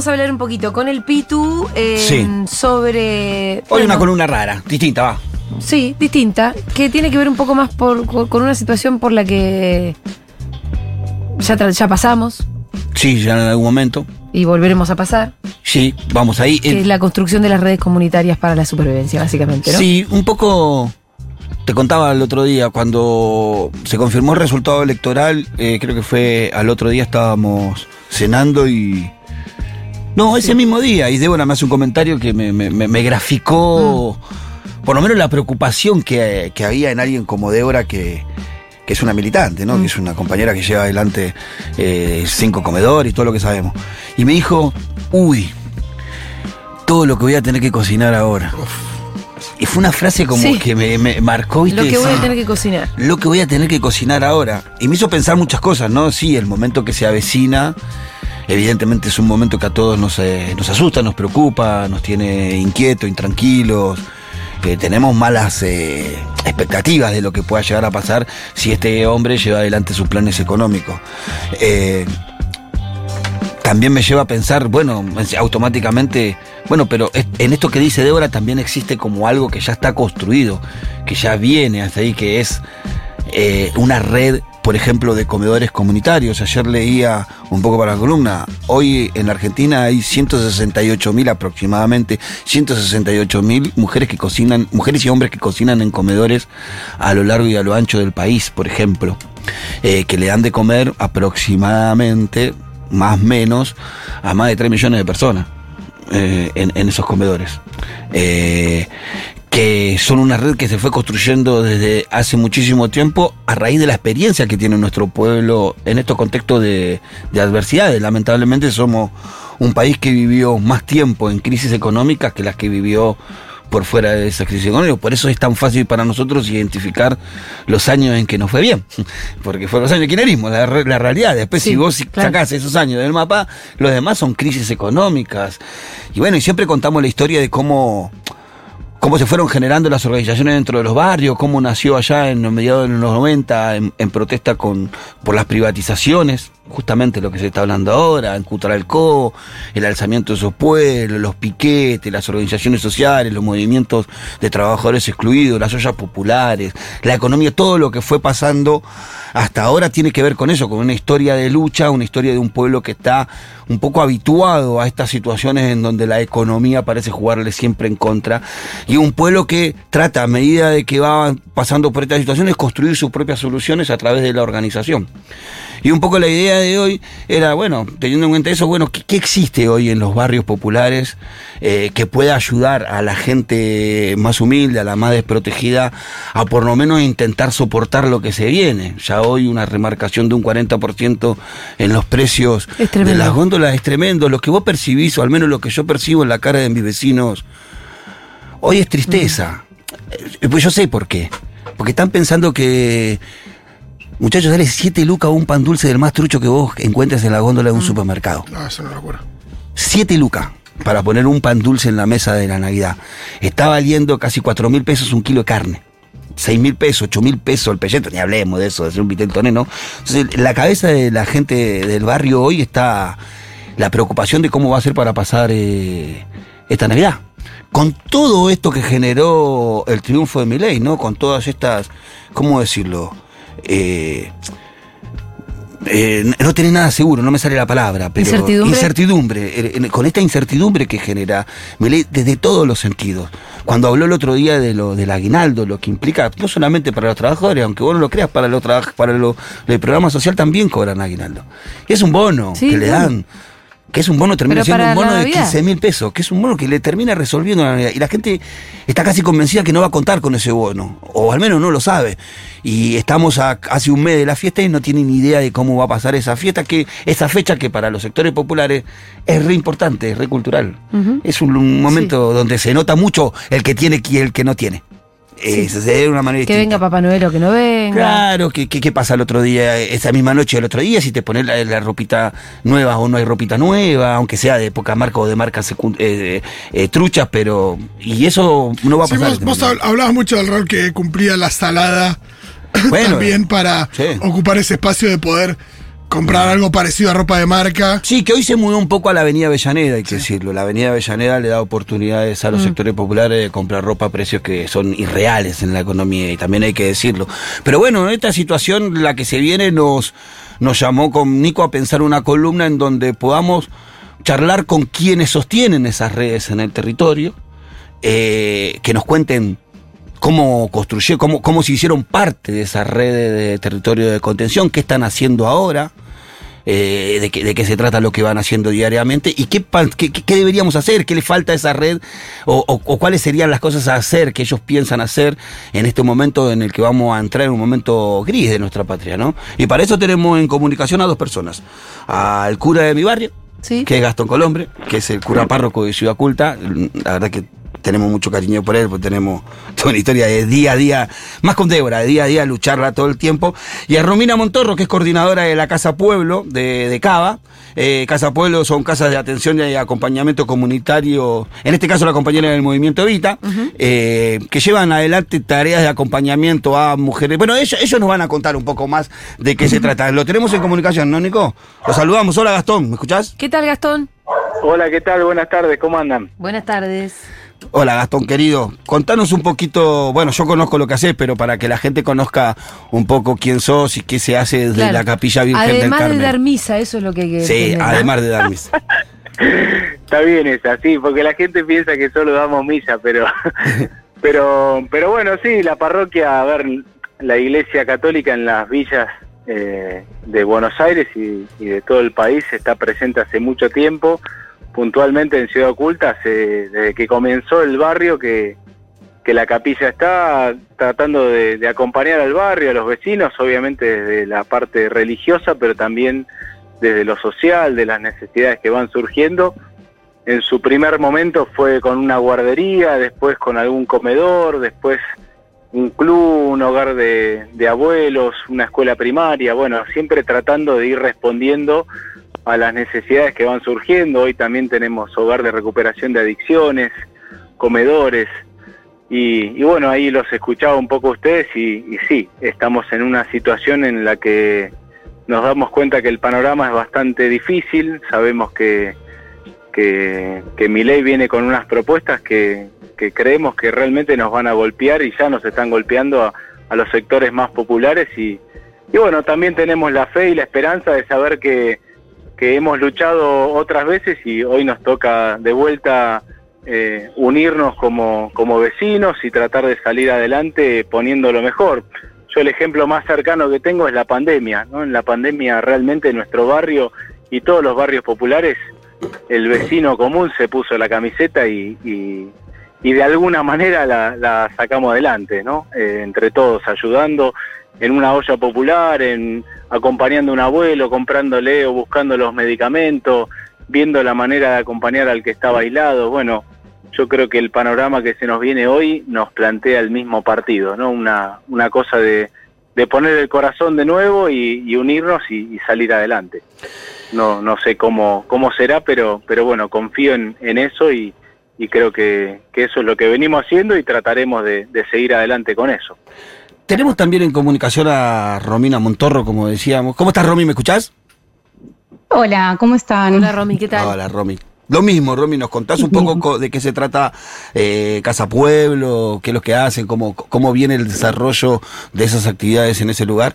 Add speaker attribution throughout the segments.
Speaker 1: vamos a hablar un poquito con el Pitu eh,
Speaker 2: Sí.
Speaker 1: sobre.
Speaker 2: Hoy
Speaker 1: bueno,
Speaker 2: una columna rara, distinta, va.
Speaker 1: Sí, distinta, que tiene que ver un poco más por- con una situación por la que ya, ya pasamos
Speaker 2: Sí, ya en algún momento.
Speaker 1: y volveremos a pasar,
Speaker 2: Sí, vamos ahí.
Speaker 1: que
Speaker 2: Eh,
Speaker 1: es la construcción de las redes comunitarias para la supervivencia, básicamente, ¿no?
Speaker 2: Sí, un poco. Te contaba el otro día, cuando se confirmó el resultado electoral, eh, creo que fue al otro día estábamos cenando y. No, ese mismo día, y Débora me hace un comentario que me, me- me- me graficó,
Speaker 1: Mm.
Speaker 2: por lo menos la preocupación que, que había en alguien como Débora, que, que es una militante, ¿no?
Speaker 1: Mm.
Speaker 2: Que es una compañera que lleva adelante eh, cinco comedores y todo lo que sabemos. Y me dijo, uy, todo lo que voy a tener que cocinar ahora. Y fue una frase como
Speaker 1: Sí.
Speaker 2: que me, me marcó, ¿viste?
Speaker 1: Lo que voy a tener que cocinar.
Speaker 2: Lo que voy a tener que cocinar ahora. Y me hizo pensar muchas cosas, ¿no? Sí, el momento que se avecina, evidentemente es un momento que a todos nos, eh, nos asusta, nos preocupa, nos tiene inquietos, intranquilos. que tenemos malas eh, expectativas de lo que pueda llegar a pasar si este hombre lleva adelante sus planes económicos. Eh, también me lleva a pensar, bueno, automáticamente, bueno, pero en esto que dice Débora también existe como algo que ya está construido, que ya viene hasta ahí, que es eh, una red, por ejemplo, de comedores comunitarios. Ayer leía un poco para la columna, hoy en la Argentina hay 168 mil aproximadamente, 168 mil mujeres que cocinan, mujeres y hombres que cocinan en comedores a lo largo y a lo ancho del país, por ejemplo, eh, que le dan de comer aproximadamente, más o menos, a más de 3 millones de personas eh, en, esos comedores. Que son una red que se fue construyendo desde hace muchísimo tiempo a raíz de la experiencia que tiene nuestro pueblo en estos contextos de, de adversidades. Lamentablemente somos un país que vivió más tiempo en crisis económicas que las que vivió por fuera de esa crisis económica. Por eso es tan fácil para nosotros identificar los años en que nos fue bien. Porque fueron los años de kirchnerismo, la, la realidad. Después,
Speaker 1: Sí,
Speaker 2: si vos
Speaker 1: claro.
Speaker 2: sacás esos años del mapa, los demás son crisis económicas. Y bueno, y siempre contamos la historia de cómo cómo se fueron generando las organizaciones dentro de los barrios, cómo nació allá en los mediados de los 90 en, en protesta con, por las privatizaciones, justamente lo que se está hablando ahora, en Cutralcó, el alzamiento de esos pueblos, los piquetes, las organizaciones sociales, los movimientos de trabajadores excluidos, las ollas populares, la economía, todo lo que fue pasando hasta ahora tiene que ver con eso, con una historia de lucha, una historia de un pueblo que está un poco habituado a estas situaciones en donde la economía parece jugarle siempre en contra, y un pueblo que trata, a medida de que va pasando por estas situaciones, construir sus propias soluciones a través de la organización. Y un poco la idea de hoy era, bueno, teniendo en cuenta eso, bueno, ¿qué, qué existe hoy en los barrios populares eh, que pueda ayudar a la gente más humilde, a la más desprotegida, a por lo menos intentar soportar lo que se viene? Ya hoy una remarcación de un 40% en los precios de las góndolas es tremendo. Lo que vos percibís, o al menos lo que yo percibo en la cara de mis vecinos, hoy es tristeza. Eh, Pues yo sé por qué. Porque están pensando que Muchachos, dale 7 lucas a un pan dulce del más trucho que vos encuentres en la góndola de un supermercado.
Speaker 3: No, eso no lo acuerdo.
Speaker 2: 7 lucas para poner un pan dulce en la mesa de la Navidad. Está valiendo casi 4 mil pesos un kilo de carne. 6 mil pesos, 8 mil pesos el pelleto, ni hablemos de eso, de hacer un vitel toneno. Entonces, en la cabeza de la gente del barrio hoy está la preocupación de cómo va a ser para pasar eh, esta Navidad. Con todo esto que generó el triunfo de Milei, ¿no? Con todas estas, ¿cómo decirlo? Eh, eh, no tenés nada seguro, no me sale la palabra, pero
Speaker 1: ¿Incertidumbre?
Speaker 2: incertidumbre, con esta incertidumbre que genera Milei desde todos los sentidos. Cuando habló el otro día de lo del aguinaldo, lo que implica no solamente para los trabajadores, aunque vos no lo creas, para los para lo, el programa social también cobran aguinaldo. Y es un bono
Speaker 1: Sí,
Speaker 2: que le
Speaker 1: bueno.
Speaker 2: Que es un bono, termina siendo un bono de
Speaker 1: Navidad.
Speaker 2: 15 mil pesos, que es un bono que le termina resolviendo la Navidad. Y la gente está casi convencida que no va a contar con ese bono, o al menos no lo sabe. Y estamos a hace un mes de la fiesta y no tienen ni idea de cómo va a pasar esa fiesta, que esa fecha que para los sectores populares es re importante, es re cultural. Es un, un momento donde se nota mucho el que tiene y el que no tiene. De una manera
Speaker 1: Que
Speaker 2: distinta.
Speaker 1: venga Papá Noel o que no venga.
Speaker 2: Claro, ¿qué, qué, qué pasa el otro día, esa misma noche del otro día? Si te pones la, la ropita nueva o no hay ropita nueva, aunque sea de poca marca o de marcas secund- eh, eh, truchas, pero. Y eso no va a
Speaker 3: Sí,
Speaker 2: pasar.
Speaker 3: vos, vos hab- hablabas mucho del rol que cumplía la salada
Speaker 2: Bueno,
Speaker 3: también para
Speaker 2: sí.
Speaker 3: ocupar ese espacio de poder comprar algo parecido a ropa de marca.
Speaker 2: Sí, que hoy se mudó un poco a la Avenida Avellaneda, hay que decirlo. La Avenida Avellaneda le da oportunidades a los sectores populares de comprar ropa a precios que son irreales en la economía, y también hay que decirlo. Pero bueno, en esta situación, la que se viene, nos, nos llamó con Nico a pensar una columna en donde podamos charlar con quienes sostienen esas redes en el territorio, eh, que nos cuenten cómo construyeron, cómo, cómo se hicieron parte de esa red de, territorio de contención, qué están haciendo ahora, eh, de, qué, de qué se trata lo que van haciendo diariamente y qué, qué, qué- qué deberíamos hacer, qué le falta a esa red o, o- o cuáles serían las cosas a hacer que ellos piensan hacer en este momento en el que vamos a entrar en un momento gris de nuestra patria, ¿no? Y para eso tenemos en comunicación a dos personas, al cura de mi barrio,
Speaker 1: Sí.
Speaker 2: que es Gastón Colombre, que es el cura párroco de Ciudad Culta. La verdad que tenemos mucho cariño por él, porque tenemos toda una historia de día a día, más con Débora, de día a día lucharla todo el tiempo. Y a Romina Montorro, que es coordinadora de la Casa Pueblo de, de Cava. Eh, Casa Pueblo son casas de atención y acompañamiento comunitario, en este caso la compañera del movimiento Evita, eh, que llevan adelante tareas de acompañamiento a mujeres. Bueno, ellos, ellos nos van a contar un poco más de qué se trata. Lo tenemos en comunicación, ¿no, Nico? Lo saludamos. Hola, Gastón, ¿me escuchás?
Speaker 1: ¿Qué tal, Gastón?
Speaker 4: Hola, ¿qué tal? Buenas tardes, ¿cómo andan?
Speaker 1: Buenas tardes.
Speaker 2: Hola Gastón querido, contanos un poquito, bueno yo conozco lo que haces, pero para que la gente conozca un poco quién sos y qué se hace desde
Speaker 1: Claro.
Speaker 2: la Capilla Virgen del
Speaker 1: Además de dar misa, eso es lo que
Speaker 2: sí,
Speaker 1: entender, ¿no?
Speaker 2: además de dar misa.
Speaker 4: Está bien esa, sí, porque la gente piensa que solo damos misa, pero, pero, pero bueno, sí, la parroquia, a ver, la iglesia católica en las villas eh, de Buenos Aires y, y de todo el país está presente hace mucho tiempo, puntualmente en Ciudad Oculta, hace- desde que comenzó el barrio que, que la capilla está tratando de, acompañar al barrio, a los vecinos, obviamente desde la parte religiosa, pero también desde lo social, de las necesidades que van surgiendo. En su primer momento fue con una guardería, después con algún comedor, después un club, un hogar de abuelos, una escuela primaria, bueno, siempre tratando de ir respondiendo a las necesidades que van surgiendo. Hoy también tenemos hogar de recuperación de adicciones, comedores, y, y bueno, ahí los escuchaba un poco ustedes y, y sí, estamos en una situación en la que nos damos cuenta que el panorama es bastante difícil, sabemos que, que, que ley viene con unas propuestas que, que creemos que realmente nos van a golpear y ya nos están golpeando a, los sectores más populares y bueno, también tenemos la fe y la esperanza de saber que, que hemos luchado otras veces y hoy nos toca de vuelta eh, unirnos como, como vecinos y tratar de salir adelante poniendo lo mejor. Yo el ejemplo más cercano que tengo es la pandemia, ¿no? En la pandemia realmente nuestro barrio y todos los barrios populares, el vecino común se puso la camiseta y, y, de alguna manera la, la sacamos adelante, ¿no? Eh, entre todos, ayudando en una olla popular, en acompañando a un abuelo, comprándole o buscando los medicamentos, viendo la manera de acompañar al que estaba aislado. Bueno, yo creo que el panorama que se nos viene hoy nos plantea el mismo partido, ¿no? Una, una cosa de, de poner el corazón de nuevo y, unirnos y, y salir adelante. No, no sé cómo, cómo será, pero, pero bueno, confío en, en eso y, y creo que, que eso es lo que venimos haciendo y trataremos de, de seguir adelante con eso.
Speaker 2: Tenemos también en comunicación a Romina Montorro, como decíamos. ¿Cómo estás Romy? ¿Me escuchás?
Speaker 5: Hola, ¿cómo están?
Speaker 1: Hola, Romy, ¿qué tal?
Speaker 2: Hola Romy. Lo mismo, Romy, ¿nos contás un poco co- de qué se trata eh, Casa Pueblo, qué es lo que hacen, cómo, cómo viene el desarrollo de esas actividades en ese lugar?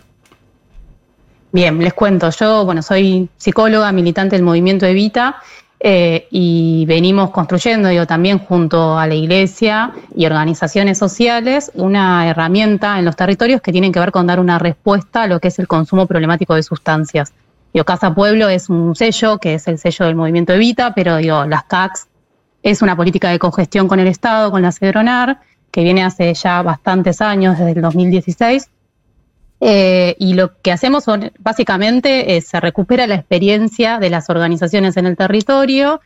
Speaker 5: Bien, les cuento. Yo, bueno, soy psicóloga, militante del movimiento Evita eh, y venimos construyendo, digo, también junto a la iglesia y organizaciones sociales, una herramienta en los territorios que tienen que ver con dar una respuesta a lo que es el consumo problemático de sustancias. Digo, Casa Pueblo es un sello, que es el sello del movimiento Evita, pero digo, las CACs es una política de congestión con el Estado, con la Cedronar, que viene hace ya bastantes años, desde el 2016. Eh, y lo que hacemos son, básicamente es, se recupera la experiencia de las organizaciones en el territorio,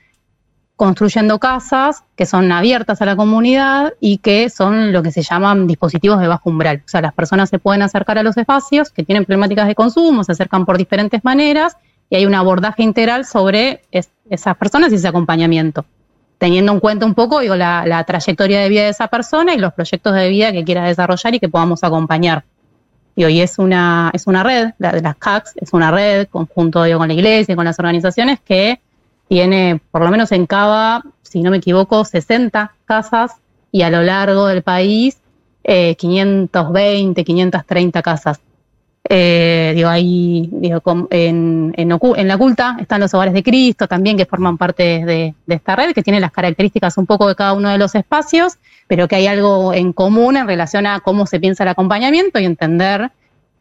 Speaker 5: construyendo casas que son abiertas a la comunidad y que son lo que se llaman dispositivos de bajo umbral. O sea, las personas se pueden acercar a los espacios que tienen problemáticas de consumo, se acercan por diferentes maneras y hay un abordaje integral sobre esas personas y ese acompañamiento teniendo en cuenta un poco digo, la, trayectoria de vida de esa persona y los proyectos de vida que quiera desarrollar y que podamos acompañar. Y es una, es una red, la de las CACs, es una red conjunto digo, con la iglesia y con las organizaciones que tiene, por lo menos en Cava, si no me equivoco, 60 casas y a lo largo del país 520, eh, 530 casas. Eh, digo, ahí, digo, en, en, la culta están los hogares de Cristo también, que forman parte de, esta red, que tiene las características un poco de cada uno de los espacios, pero que hay algo en común en relación a cómo se piensa el acompañamiento y entender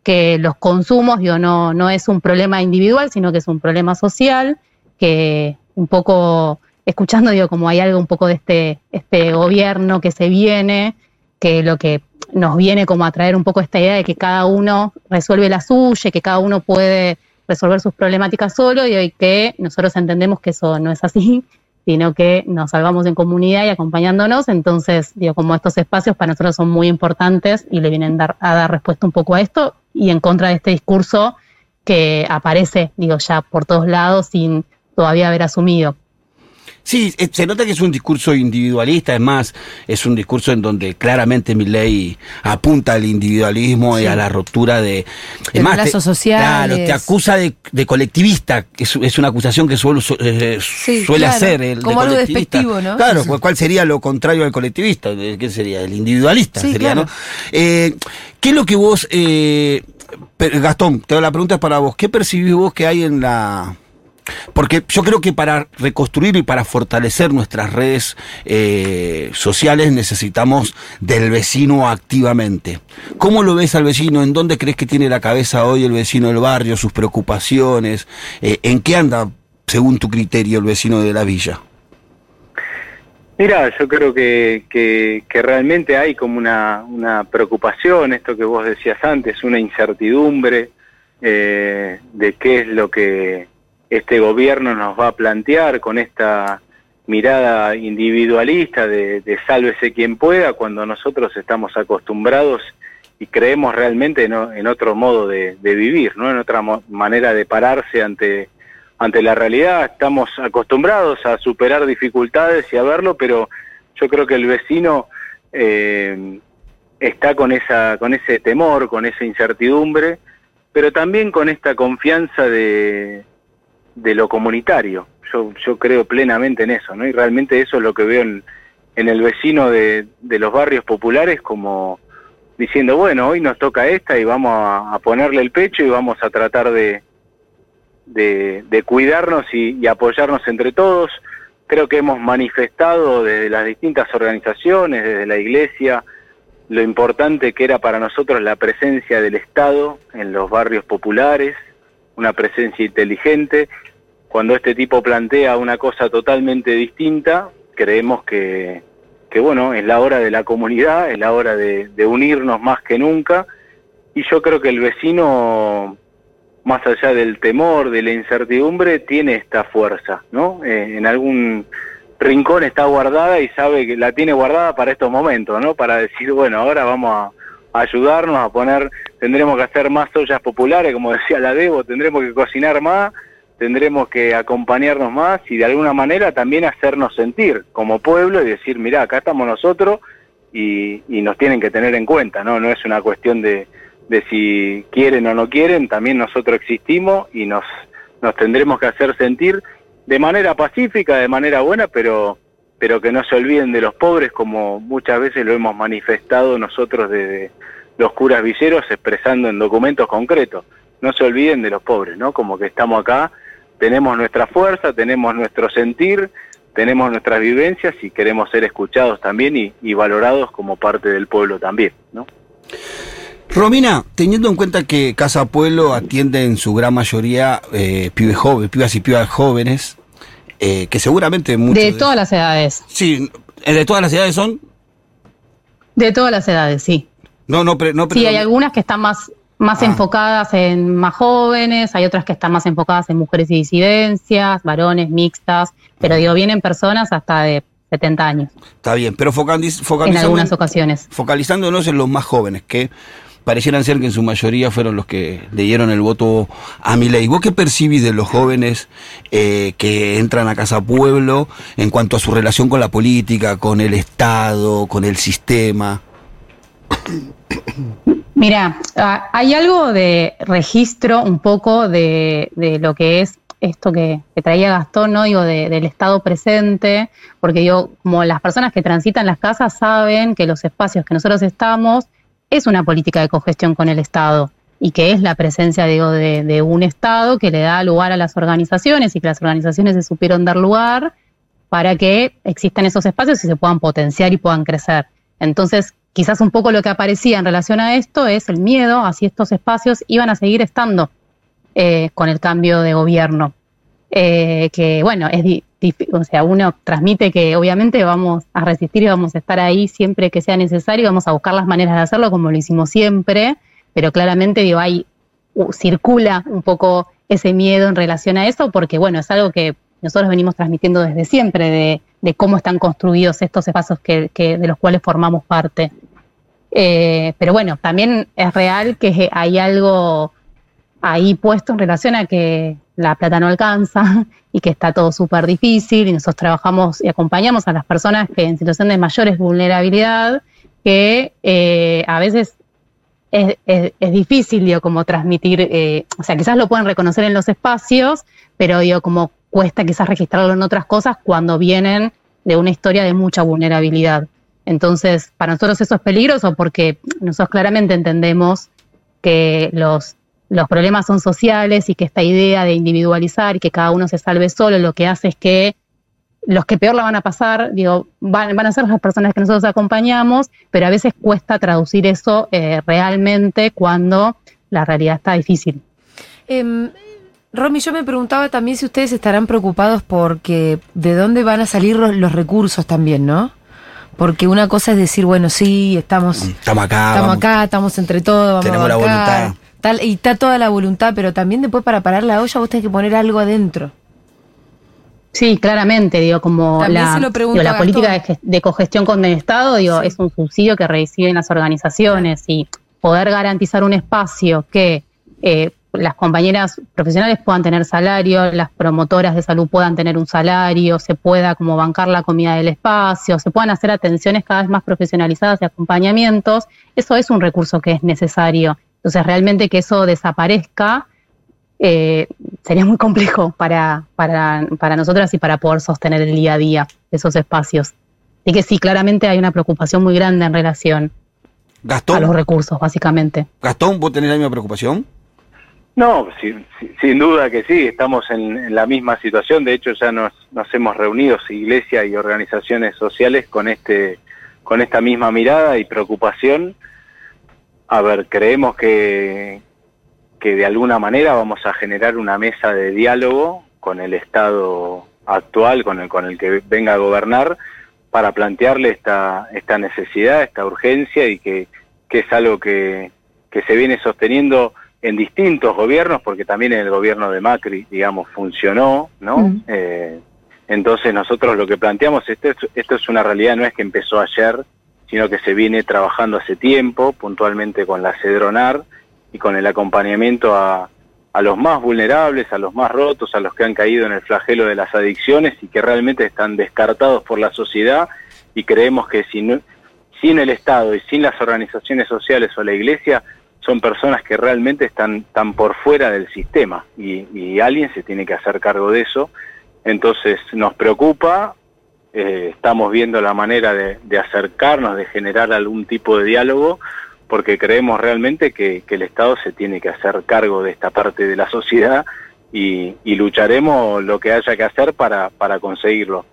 Speaker 5: que los consumos, digo, no, no es un problema individual, sino que es un problema social, que un poco, escuchando, digo, como hay algo un poco de este, este gobierno que se viene, que lo que nos viene como a traer un poco esta idea de que cada uno resuelve la suya, que cada uno puede resolver sus problemáticas solo y que nosotros entendemos que eso no es así, sino que nos salvamos en comunidad y acompañándonos. Entonces, digo, como estos espacios para nosotros son muy importantes y le vienen dar, a dar respuesta un poco a esto y en contra de este discurso que aparece, digo, ya por todos lados sin todavía haber asumido.
Speaker 2: Sí, eh, se nota que es un discurso individualista, es más, es un discurso en donde claramente mi ley apunta al individualismo y a la ruptura de...
Speaker 1: Es más, te,
Speaker 2: Claro, te acusa de, colectivista, es, es, una acusación que suele, eh, suele hacer el
Speaker 1: Como algo despectivo, ¿no?
Speaker 2: Claro, ¿cuál sería lo contrario al colectivista? ¿Qué sería? El individualista sería, ¿no? Eh, ¿Qué es lo que vos... Gastón, te doy la pregunta para vos. ¿Qué percibís vos que hay en la porque yo creo que para reconstruir y para fortalecer nuestras redes eh, sociales necesitamos del vecino activamente. ¿Cómo lo ves al vecino? ¿En dónde crees que tiene la cabeza hoy el vecino del barrio, sus preocupaciones? Eh, ¿En qué anda, según tu criterio, el vecino de la villa?
Speaker 4: Mira, yo creo que, realmente hay como una, una, preocupación, esto que vos decías antes, una incertidumbre eh, de qué es lo que este gobierno nos va a plantear con esta mirada individualista de, sálvese quien pueda, cuando nosotros estamos acostumbrados y creemos realmente en, otro modo de, vivir, ¿no? en otra manera de pararse ante, ante la realidad. Estamos acostumbrados a superar dificultades y a verlo, pero yo creo que el vecino eh, está con, esa, con ese temor, con esa incertidumbre, pero también con esta confianza de, de lo comunitario. Yo, yo creo plenamente en eso, ¿no? Y realmente eso es lo que veo en, el vecino de, de los barrios populares como diciendo, bueno, hoy nos toca esta y vamos a, ponerle el pecho y vamos a tratar de, de, cuidarnos y, apoyarnos entre todos. Creo que hemos manifestado desde las distintas organizaciones, desde la iglesia, lo importante que era para nosotros la presencia del Estado en los barrios populares, una presencia inteligente cuando este tipo plantea una cosa totalmente distinta, creemos que, que bueno, es la hora de la comunidad, es la hora de, unirnos más que nunca, y yo creo que el vecino, más allá del temor, de la incertidumbre, tiene esta fuerza, ¿no? Eh, en algún rincón está guardada y sabe que la tiene guardada para estos momentos, ¿no? Para decir, bueno, ahora vamos a, ayudarnos a poner, tendremos que hacer más ollas populares, como decía la Debo, tendremos que cocinar más, tendremos que acompañarnos más y de alguna manera también hacernos sentir como pueblo y decir, mira, acá estamos nosotros y, nos tienen que tener en cuenta, ¿no? No es una cuestión de, de si quieren o no quieren, también nosotros existimos y nos, nos tendremos que hacer sentir de manera pacífica, de manera buena, pero, pero que no se olviden de los pobres como muchas veces lo hemos manifestado nosotros desde los curas villeros expresando en documentos concretos. No se olviden de los pobres, ¿no? Como que estamos acá tenemos nuestra fuerza, tenemos nuestro sentir, tenemos nuestras vivencias y queremos ser escuchados también y, valorados como parte del pueblo también, ¿no?
Speaker 2: Romina, teniendo en cuenta que Casa Pueblo atiende en su gran mayoría eh, pibes jóvenes, pibas y pibas jóvenes, eh, que seguramente muchos
Speaker 5: De todas las edades.
Speaker 2: Sí, eh, de todas las edades son.
Speaker 5: De todas las edades, sí.
Speaker 2: No, no, pre- no
Speaker 5: Sí, hay algunas que están más, más
Speaker 2: Ah.
Speaker 5: enfocadas en más jóvenes, hay otras que están más enfocadas en mujeres y disidencias, varones, mixtas, pero digo, vienen personas hasta de 70 años
Speaker 2: Está bien, pero focaliz-
Speaker 5: en algunas ocasiones.
Speaker 2: focalizándonos en los más jóvenes, que parecieran ser que en su mayoría fueron los que le dieron el voto a Milei. ¿Vos qué percibís de los jóvenes eh, que entran a Casa Pueblo en cuanto a su relación con la política, con el Estado, con el sistema?
Speaker 5: Mira, ah, hay algo de registro un poco de, lo que es esto que, que traía Gastón, ¿no? Digo, de- del estado presente, porque digo, como las personas que transitan las casas saben que los espacios que nosotros estamos es una política de cogestión con el Estado y que es la presencia, digo, de, de un Estado que le da lugar a las organizaciones y que las organizaciones se supieron dar lugar para que existan esos espacios y se puedan potenciar y puedan crecer. Entonces, quizás un poco lo que aparecía en relación a esto es el miedo a si estos espacios iban a seguir estando eh, con el cambio de gobierno. Eh, que bueno, es o sea, uno transmite que obviamente vamos a resistir y vamos a estar ahí siempre que sea necesario, vamos a buscar las maneras de hacerlo como lo hicimos siempre, pero claramente digo, hay, u- circula un poco ese miedo en relación a eso, porque bueno, es algo que nosotros venimos transmitiendo desde siempre, de, de cómo están construidos estos espacios que, que- de los cuales formamos parte. Eh, pero bueno, también es real que hay algo ahí puesto en relación a que la plata no alcanza y que está todo súper difícil y nosotros trabajamos y acompañamos a las personas que en situación de mayores vulnerabilidad que eh, a veces es, difícil, digo, como transmitir, eh, o sea, quizás lo pueden reconocer en los espacios, pero digo, como cuesta quizás registrarlo en otras cosas cuando vienen de una historia de mucha vulnerabilidad. Entonces, para nosotros eso es peligroso porque nosotros claramente entendemos que los, los problemas son sociales y que esta idea de individualizar y que cada uno se salve solo lo que hace es que los que peor la van a pasar, digo, van, van a ser las personas que nosotros acompañamos, pero a veces cuesta traducir eso eh, realmente cuando la realidad está difícil.
Speaker 1: Em, Romy, yo me preguntaba también si ustedes estarán preocupados porque de dónde van a salir los recursos también, ¿no? Porque una cosa es decir, bueno, sí, estamos,
Speaker 2: Estamos acá.
Speaker 1: estamos
Speaker 2: vamos.
Speaker 1: acá, estamos entre todos, vamos
Speaker 2: Tenemos
Speaker 1: a
Speaker 2: la voluntad.
Speaker 1: Tal, y está toda la voluntad, pero también después para parar la olla vos tenés que poner algo adentro.
Speaker 5: Sí, claramente, digo, como
Speaker 1: También
Speaker 5: la,
Speaker 1: se lo pregunto
Speaker 5: digo, la política de, de cogestión con el Estado, digo,
Speaker 1: Sí.
Speaker 5: es un subsidio que reciben las organizaciones y poder garantizar un espacio que eh, las compañeras profesionales puedan tener salario, las promotoras de salud puedan tener un salario, se pueda como bancar la comida del espacio, se puedan hacer atenciones cada vez más profesionalizadas y acompañamientos, eso es un recurso que es necesario. Entonces, realmente que eso desaparezca eh, sería muy complejo para, para, para nosotras y para poder sostener el día a día esos espacios. Así que sí, claramente hay una preocupación muy grande en relación a los recursos, básicamente.
Speaker 2: Gastón, ¿vos tenés la misma preocupación?
Speaker 4: No, sin, duda que sí, estamos en, en la misma situación. De hecho, ya nos, nos hemos reunido, iglesia y organizaciones sociales, con este, con esta misma mirada y preocupación. A ver, creemos que, que de alguna manera vamos a generar una mesa de diálogo con el Estado actual, con el, con el que venga a gobernar, para plantearle esta, esta necesidad, esta urgencia y que, que es algo que, que se viene sosteniendo en distintos gobiernos, porque también en el gobierno de Macri, digamos, funcionó, ¿no?
Speaker 5: Mm.
Speaker 4: Eh, entonces nosotros lo que planteamos, esto es, esto es una realidad, no es que empezó ayer, sino que se viene trabajando hace tiempo, puntualmente con la Cedronar y con el acompañamiento a, a los más vulnerables, a los más rotos, a los que han caído en el flagelo de las adicciones y que realmente están descartados por la sociedad y creemos que sin, sin el Estado y sin las organizaciones sociales o la Iglesia son personas que realmente están, están por fuera del sistema y, alguien se tiene que hacer cargo de eso. Entonces nos preocupa, eh, estamos viendo la manera de, acercarnos, de generar algún tipo de diálogo, porque creemos realmente que, el Estado se tiene que hacer cargo de esta parte de la sociedad y, y lucharemos lo que haya que hacer para, para conseguirlo.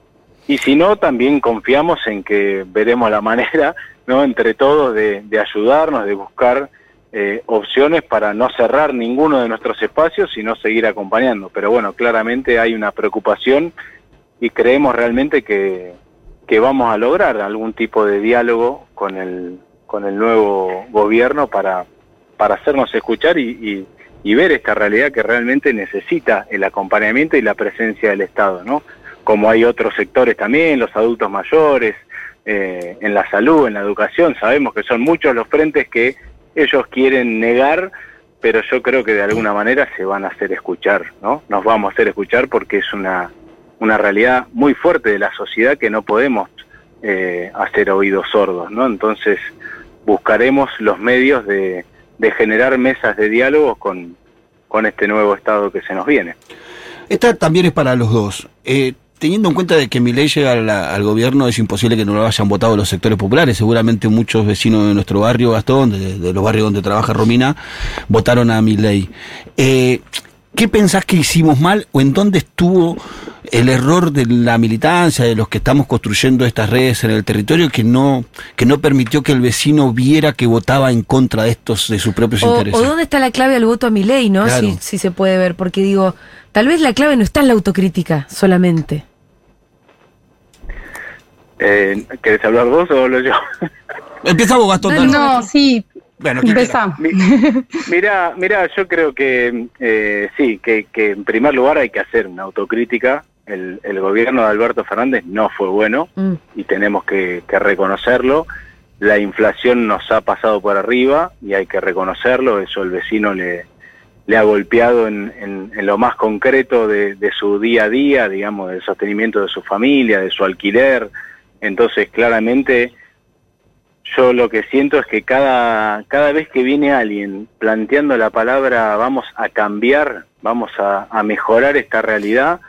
Speaker 4: Y si no, también confiamos en que veremos la manera, ¿no? entre todos, de, de ayudarnos, de buscar eh, opciones para no cerrar ninguno de nuestros espacios y no seguir acompañando. Pero bueno, claramente hay una preocupación y creemos realmente que, que vamos a lograr algún tipo de diálogo con el, con el nuevo gobierno para, para hacernos escuchar y, y, y ver esta realidad que realmente necesita el acompañamiento y la presencia del Estado, ¿no? Como hay otros sectores también, los adultos mayores, eh, en la salud, en la educación, sabemos que son muchos los frentes que ellos quieren negar, pero yo creo que de alguna manera se van a hacer escuchar, ¿no? Nos vamos a hacer escuchar porque es una, una realidad muy fuerte de la sociedad que no podemos eh, hacer oídos sordos, ¿no? Entonces buscaremos los medios de, de generar mesas de diálogo con, con este nuevo Estado que se nos viene.
Speaker 2: Esta también es para los dos. Eh, teniendo en cuenta de que mi ley llega al, al, gobierno, es imposible que no lo hayan votado los sectores populares. Seguramente muchos vecinos de nuestro barrio, Gastón, de, de los barrios donde trabaja Romina, votaron a mi ley. Eh, ¿Qué pensás que hicimos mal o en dónde estuvo el error de la militancia, de los que estamos construyendo estas redes en el territorio, que no, que no permitió que el vecino viera que votaba en contra de estos, de sus propios
Speaker 1: o,
Speaker 2: intereses?
Speaker 1: O dónde está la clave al voto a mi ley, ¿no?
Speaker 2: Claro.
Speaker 1: Si, si se puede ver, porque digo, tal vez la clave no está en la autocrítica solamente.
Speaker 4: Eh, ¿Querés hablar vos o hablo yo?
Speaker 2: Empieza vos, Gastón.
Speaker 5: No, sí,
Speaker 2: Bueno, ¿quién
Speaker 5: empezá.
Speaker 4: Mi- Mira, mira, yo creo que eh, sí, que, que en primer lugar hay que hacer una autocrítica. El, el gobierno de Alberto Fernández no fue bueno
Speaker 1: Mm.
Speaker 4: y tenemos que, que reconocerlo. La inflación nos ha pasado por arriba y hay que reconocerlo. Eso el vecino le, le ha golpeado en, en- lo más concreto de, de su día a día, digamos, del sostenimiento de su familia, de su alquiler. Entonces, claramente, yo lo que siento es que cada, cada vez que viene alguien planteando la palabra vamos a cambiar, vamos a, a mejorar esta realidad,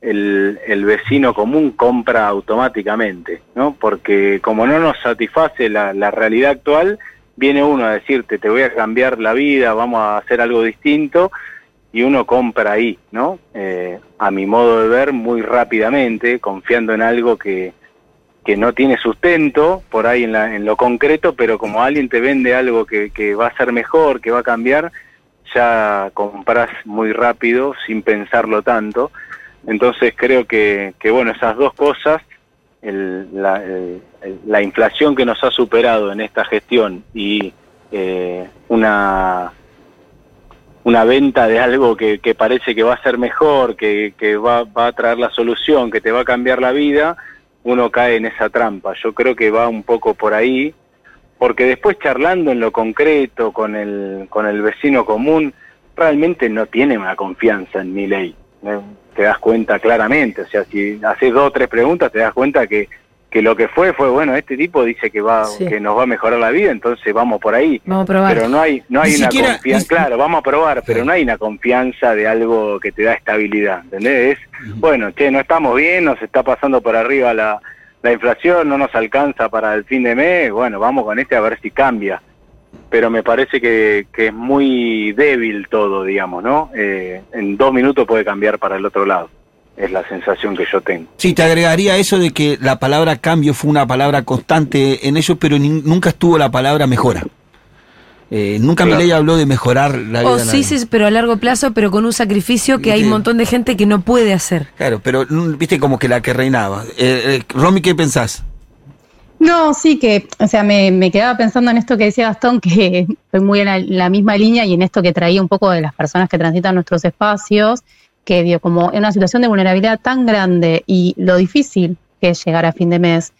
Speaker 4: el, el vecino común compra automáticamente, ¿no? Porque como no nos satisface la, la realidad actual, viene uno a decirte, te voy a cambiar la vida, vamos a hacer algo distinto, y uno compra ahí, ¿no? Eh, a mi modo de ver, muy rápidamente, confiando en algo que, que no tiene sustento por ahí en, la, en lo concreto, pero como alguien te vende algo que, que va a ser mejor, que va a cambiar, ya compras muy rápido sin pensarlo tanto. Entonces creo que, que bueno, esas dos cosas, el- la, el- la inflación que nos ha superado en esta gestión y eh, una una venta de algo que, que parece que va a ser mejor, que, que va, va a traer la solución, que te va a cambiar la vida, uno cae en esa trampa. Yo creo que va un poco por ahí, porque después charlando en lo concreto con el, con el vecino común, realmente no tiene una confianza en mi ley. ¿eh? Te das cuenta claramente, o sea, si haces dos o tres preguntas, te das cuenta que, que lo que fue fue, bueno, este tipo dice que va
Speaker 1: Sí.
Speaker 4: que nos va a mejorar la vida, entonces vamos por ahí.
Speaker 1: Vamos a probar.
Speaker 4: Pero no hay, no hay
Speaker 2: Ni
Speaker 4: una
Speaker 2: siquiera-
Speaker 4: confianza,
Speaker 2: ni-
Speaker 4: claro, vamos a probar, pero no hay una confianza de algo que te da estabilidad, ¿entendés? Es, bueno, che, no estamos bien, nos está pasando por arriba la, la inflación, no nos alcanza para el fin de mes, bueno, vamos con este a ver si cambia. Pero me parece que, que es muy débil todo, digamos, ¿no? Eh, en dos minutos puede cambiar para el otro lado, es la sensación que yo tengo.
Speaker 2: Sí, te agregaría eso de que la palabra cambio fue una palabra constante en ellos, pero ni- nunca estuvo la palabra mejora. Eh, nunca
Speaker 4: Claro.
Speaker 2: mi ley habló de mejorar la vida.
Speaker 1: O
Speaker 2: de
Speaker 1: sí, sí, pero a largo plazo, pero con un sacrificio que hay un montón de gente que no puede hacer.
Speaker 2: Claro, pero mm, viste como que la que reinaba. Eh, eh, Romy, ¿qué pensás?
Speaker 5: No, sí que, o sea, me, me quedaba pensando en esto que decía Gastón, que estoy muy en la, la misma línea y en esto que traía un poco de las personas que transitan nuestros espacios, que digo, como una situación de vulnerabilidad tan grande y lo difícil que es llegar a fin de mes,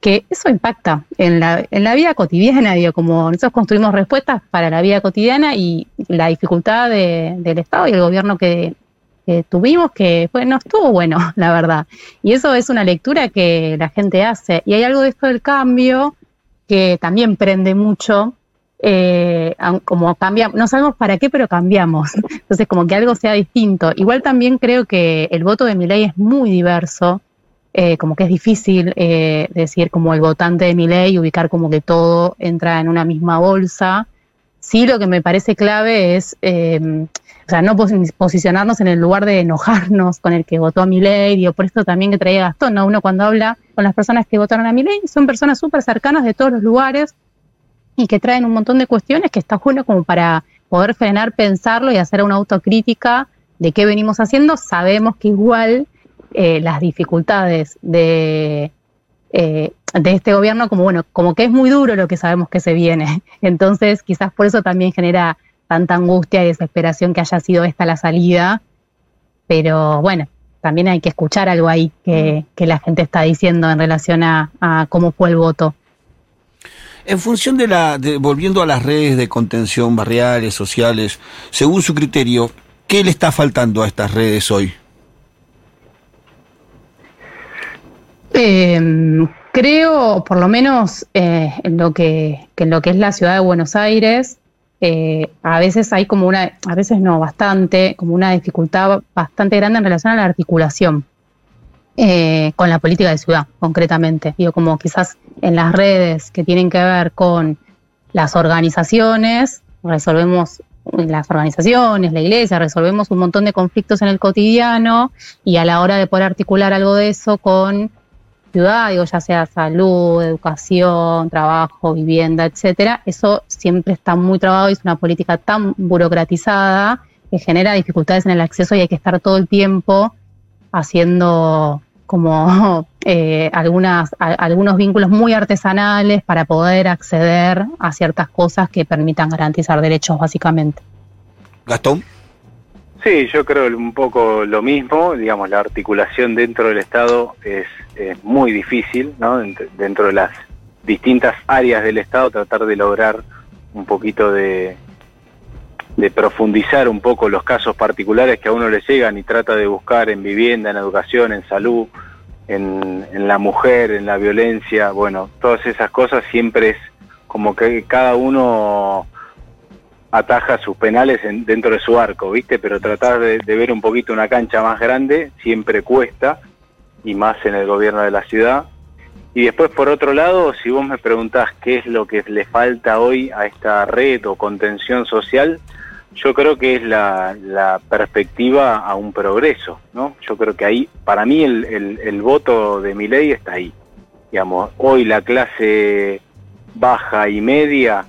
Speaker 5: que eso impacta en la, en la vida cotidiana, digo, como nosotros construimos respuestas para la vida cotidiana y la dificultad de- del Estado y el gobierno que, que tuvimos, que pues, no estuvo bueno, la verdad. Y eso es una lectura que la gente hace. Y hay algo de esto del cambio que también prende mucho, eh, como cambia, no sabemos para qué, pero cambiamos. Entonces, como que algo sea distinto. Igual también creo que el voto de mi ley es muy diverso, eh, como que es difícil eh, decir como el votante de mi ley, ubicar como que todo entra en una misma bolsa. Sí, lo que me parece clave es, eh, o sea, no posi- posicionarnos en el lugar de enojarnos con el que votó a mi ley, digo, por esto también que traía Gastón, ¿no? Uno cuando habla con las personas que votaron a mi ley, son personas súper cercanas de todos los lugares, y que traen un montón de cuestiones que está bueno como para poder frenar, pensarlo y hacer una autocrítica de qué venimos haciendo. Sabemos que igual eh, las dificultades de, eh, de este gobierno, como bueno, como que es muy duro lo que sabemos que se viene. Entonces, quizás por eso también genera tanta angustia y desesperación que haya sido esta la salida. Pero bueno, también hay que escuchar algo ahí que, que la gente está diciendo en relación a, a cómo fue el voto.
Speaker 2: En función de la, de- volviendo a las redes de contención barriales, sociales, según su criterio, ¿qué le está faltando a estas redes hoy?
Speaker 5: Eh, creo, por lo menos eh, en lo que, que en lo que es la ciudad de Buenos Aires, eh, a veces hay como una, a veces no, bastante, como una dificultad bastante grande en relación a la articulación eh, con la política de ciudad, concretamente. Digo, como quizás en las redes que tienen que ver con las organizaciones, resolvemos las organizaciones, la iglesia, resolvemos un montón de conflictos en el cotidiano y a la hora de poder articular algo de eso con ciudad, digo, ya sea salud, educación, trabajo, vivienda, etcétera, eso siempre está muy trabado y es una política tan burocratizada que genera dificultades en el acceso y hay que estar todo el tiempo haciendo como eh, algunas, a- algunos vínculos muy artesanales para poder acceder a ciertas cosas que permitan garantizar derechos básicamente.
Speaker 2: Gastón.
Speaker 4: Sí, yo creo un poco lo mismo, digamos, la articulación dentro del Estado es, es muy difícil, ¿no? Dent- Dentro de las distintas áreas del Estado tratar de lograr un poquito de, de profundizar un poco los casos particulares que a uno le llegan y trata de buscar en vivienda, en educación, en salud, en, la mujer, en la violencia, bueno, todas esas cosas siempre es como que cada uno ataja sus penales en- dentro de su arco, ¿viste? Pero tratar de, de ver un poquito una cancha más grande siempre cuesta, y más en el gobierno de la ciudad. Y después, por otro lado, si vos me preguntás qué es lo que le falta hoy a esta red o contención social, yo creo que es la, la perspectiva a un progreso, ¿no? Yo creo que ahí, para mí, el, el, el voto de mi ley está ahí. Digamos, hoy la clase baja y media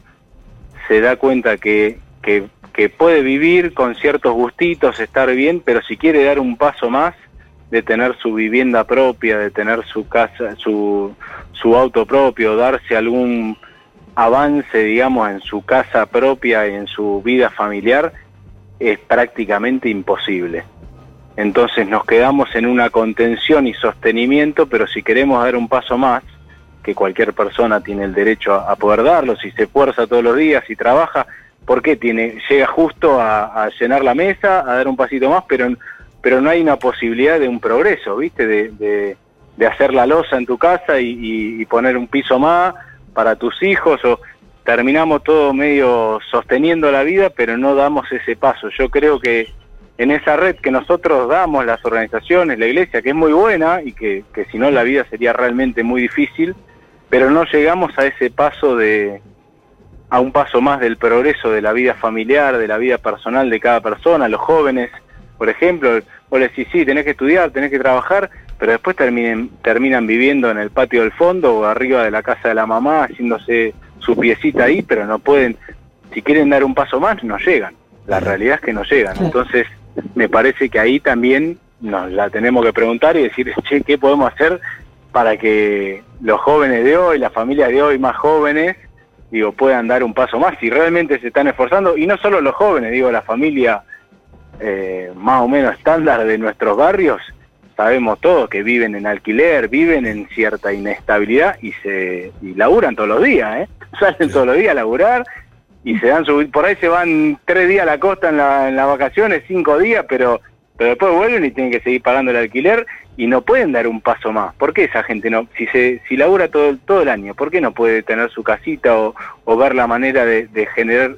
Speaker 4: se da cuenta que, que, que puede vivir con ciertos gustitos, estar bien, pero si quiere dar un paso más de tener su vivienda propia, de tener su casa, su, su auto propio, darse algún avance, digamos, en su casa propia y en su vida familiar, es prácticamente imposible. Entonces nos quedamos en una contención y sostenimiento, pero si queremos dar un paso más, que cualquier persona tiene el derecho a, poder darlo, si se esfuerza todos los días, si trabaja, ¿por qué tiene, llega justo a, llenar la mesa, a dar un pasito más, pero, pero no hay una posibilidad de un progreso, ¿viste? De, de, de hacer la losa en tu casa y, y- y poner un piso más para tus hijos, o terminamos todo medio sosteniendo la vida, pero no damos ese paso. Yo creo que en esa red que nosotros damos, las organizaciones, la iglesia, que es muy buena y que, que si no la vida sería realmente muy difícil, pero no llegamos a ese paso de a un paso más del progreso de la vida familiar, de la vida personal de cada persona, los jóvenes, por ejemplo, vos le decís, sí, tenés que estudiar, tenés que trabajar, pero después terminen, terminan viviendo en el patio del fondo o arriba de la casa de la mamá, haciéndose su piecita ahí, pero no pueden, si quieren dar un paso más, no llegan. La realidad es que no llegan. Entonces, me parece que ahí también nos la tenemos que preguntar y decir, che, ¿qué podemos hacer para que los jóvenes de hoy, las familias de hoy más jóvenes, digo, puedan dar un paso más si realmente se están esforzando? Y no solo los jóvenes, digo, la familia eh, más o menos estándar de nuestros barrios, sabemos todos que viven en alquiler, viven en cierta inestabilidad y se y laburan todos los días, ¿eh? Salen todos los días a laburar y se dan su... Por ahí se van tres días a la costa en, la- en las vacaciones, cinco días, pero, pero después vuelven y tienen que seguir pagando el alquiler y no pueden dar un paso más. ¿Por qué esa gente no? Si se si labura todo, todo el año, ¿por qué no puede tener su casita o, o ver la manera de, de generar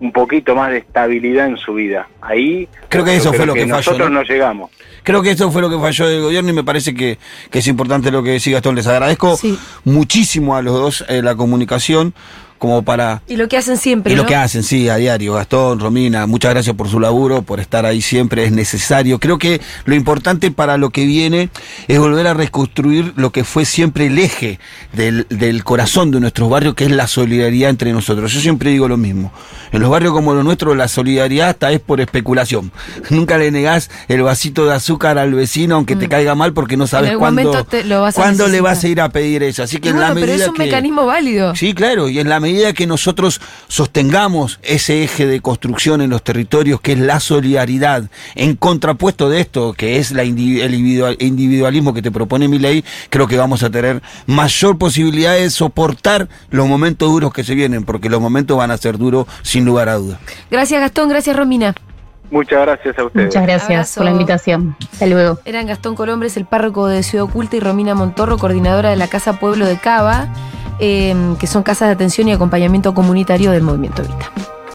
Speaker 4: un poquito más de estabilidad en su vida? Ahí
Speaker 2: Creo que eso fue lo que falló,
Speaker 4: Nosotros
Speaker 2: ¿no?
Speaker 4: no llegamos.
Speaker 2: Creo que eso fue lo que falló del gobierno y me parece que, que es importante lo que decía Gastón. Les agradezco
Speaker 1: Sí.
Speaker 2: muchísimo a los dos eh, la comunicación. Como para
Speaker 1: Y lo que hacen siempre.
Speaker 2: y lo que hacen, sí, a diario. Gastón, Romina, muchas gracias por su laburo, por estar ahí siempre, es necesario. Creo que lo importante para lo que viene es volver a reconstruir lo que fue siempre el eje del, del corazón de nuestros barrios, que es la solidaridad entre nosotros. Yo siempre digo lo mismo. En los barrios como los nuestros, la solidaridad hasta es por especulación. Nunca le negás el vasito de azúcar al vecino, aunque te caiga mal, porque no sabes
Speaker 1: Mm.
Speaker 2: cuándo,
Speaker 1: momento te lo vas a
Speaker 2: cuándo le vas a ir a pedir eso. Así que en la
Speaker 1: bueno, pero
Speaker 2: medida
Speaker 1: es un
Speaker 2: que-
Speaker 1: mecanismo válido.
Speaker 2: Sí, claro, y en la medida que nosotros sostengamos ese eje de construcción en los territorios, que es la solidaridad, en contrapuesto de esto, que es la indivi- el individual- individualismo que te propone mi ley, creo que vamos a tener mayor posibilidad de soportar los momentos duros que se vienen, porque los momentos van a ser duros sin lugar a dudas.
Speaker 1: Gracias Gastón, gracias Romina.
Speaker 4: Muchas gracias a ustedes.
Speaker 5: Muchas gracias
Speaker 1: Abrazo.
Speaker 5: por la invitación. Hasta luego.
Speaker 1: Eran Gastón Colombres, el párroco de Ciudad Oculta, y Romina Montorro, coordinadora de la Casa Pueblo de Cava, eh, que son casas de atención y acompañamiento comunitario del Movimiento Vita.